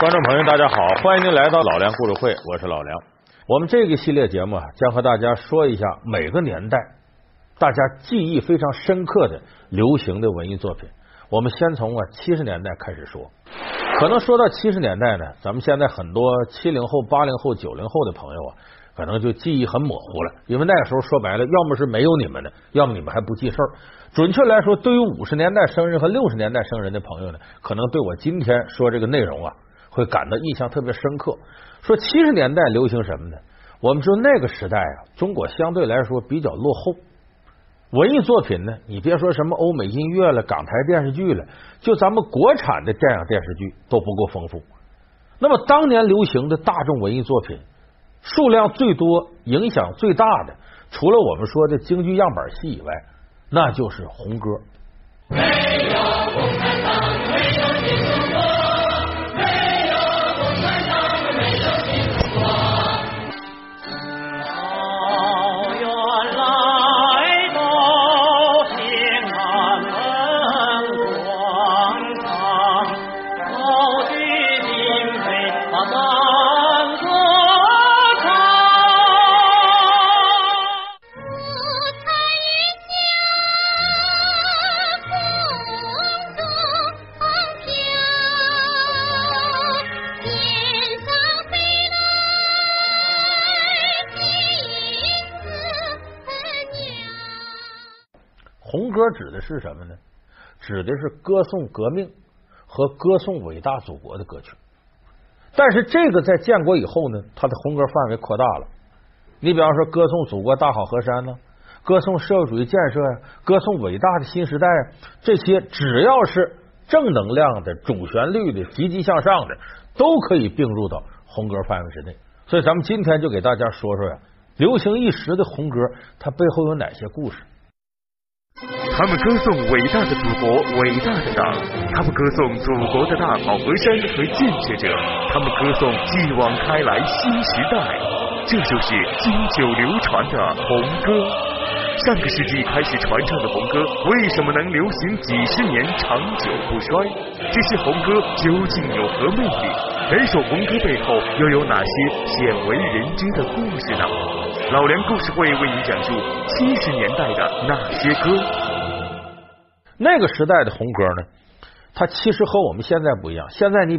观众朋友，大家好，欢迎您来到老梁故事会，我是老梁。我们这个系列节目啊，将和大家说一下每个年代大家记忆非常深刻的流行的文艺作品。我们先从啊七十年代开始说。可能说到七十年代呢，咱们现在很多七零后、八零后、九零后的朋友啊，可能就记忆很模糊了，因为那个时候说白了，要么是没有你们的，要么你们还不记事儿。准确来说，对于五十年代生人和六十年代生人的朋友呢，可能对我今天说这个内容啊，会感到印象特别深刻。说七十年代流行什么呢？我们说那个时代啊，中国相对来说比较落后。文艺作品呢，你别说什么欧美音乐了、港台电视剧了，就咱们国产的电影电视剧都不够丰富。那么当年流行的大众文艺作品，数量最多、影响最大的，除了我们说的京剧样板戏以外，那就是红歌。红歌指的是什么呢？指的是歌颂革命和歌颂伟大祖国的歌曲。但是这个在建国以后呢，它的红歌范围扩大了。你比方说，歌颂祖国大好河山呢，歌颂社会主义建设呀，歌颂伟大的新时代，这些只要是正能量的、主旋律的、积极向上的，都可以并入到红歌范围之内。所以，咱们今天就给大家说说呀，流行一时的红歌，它背后有哪些故事。他们歌颂伟大的祖国、伟大的党，他们歌颂祖国的大好河山和建设者，他们歌颂继往开来新时代。这就是经久流传的红歌。上个世纪开始传唱的红歌，为什么能流行几十年、长久不衰？这些红歌究竟有何魅力？每首红歌背后又有哪些鲜为人知的故事呢？老梁故事会为你讲述七十年代的那些歌。那个时代的红歌呢，它其实和我们现在不一样。现在你比